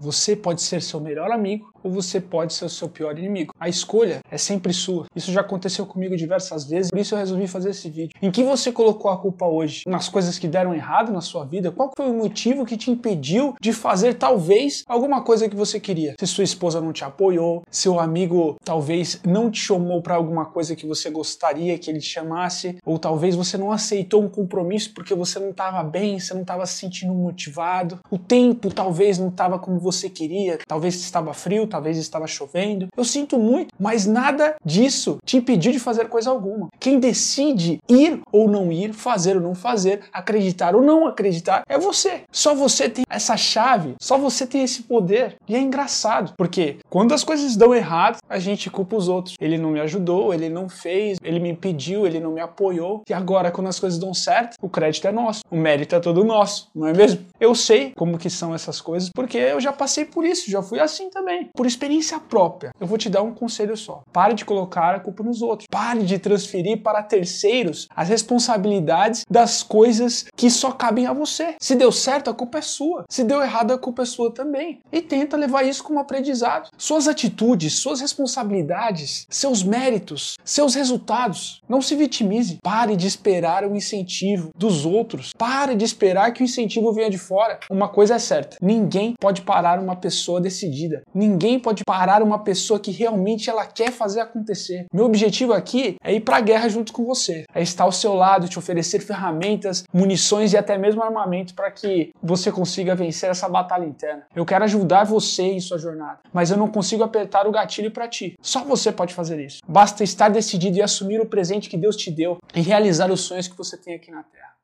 Você pode ser seu melhor amigo ou você pode ser o seu pior inimigo. A escolha é sempre sua. Isso já aconteceu comigo diversas vezes, por isso eu resolvi fazer esse vídeo. Em que você colocou a culpa hoje? Nas coisas que deram errado na sua vida? Qual foi o motivo que te impediu de fazer talvez alguma coisa que você queria? Se sua esposa não te apoiou, seu amigo talvez não te chamou para alguma coisa que você gostaria que ele te chamasse, ou talvez você não aceitou um compromisso porque você não estava bem, você não estava se sentindo motivado. O tempo talvez não estava como você queria, talvez estava frio, talvez estava chovendo. Eu sinto muito, mas nada disso te impediu de fazer coisa alguma. Quem decide ir ou não ir, fazer ou não fazer, acreditar ou não acreditar, é você. Só você tem essa chave, só você tem esse poder. E é engraçado, porque quando as coisas dão errado, a gente culpa os outros. Ele não me ajudou, ele não fez, ele me impediu, ele não me apoiou. E agora, quando as coisas dão certo, o crédito é nosso, o mérito é todo nosso, não é mesmo? Eu sei como que são essas coisas, porque eu já passei por isso, já fui assim também por experiência própria, eu vou te dar um conselho só. Pare de colocar a culpa nos outros. Pare de transferir para terceiros as responsabilidades das coisas que só cabem a você. Se deu certo, a culpa é sua. Se deu errado, a culpa é sua também. E tenta levar isso como aprendizado. Suas atitudes, suas responsabilidades, seus méritos, seus resultados. Não se vitimize. Pare de esperar o incentivo dos outros. Pare de esperar que o incentivo venha de fora. Uma coisa é certa: ninguém pode parar uma pessoa decidida. Ninguém Ninguém pode parar uma pessoa que realmente ela quer fazer acontecer. Meu objetivo aqui é ir para a guerra junto com você, é estar ao seu lado, te oferecer ferramentas, munições e até mesmo armamento para que você consiga vencer essa batalha interna. Eu quero ajudar você em sua jornada, mas eu não consigo apertar o gatilho para ti. Só você pode fazer isso. Basta estar decidido e assumir o presente que Deus te deu e realizar os sonhos que você tem aqui na Terra.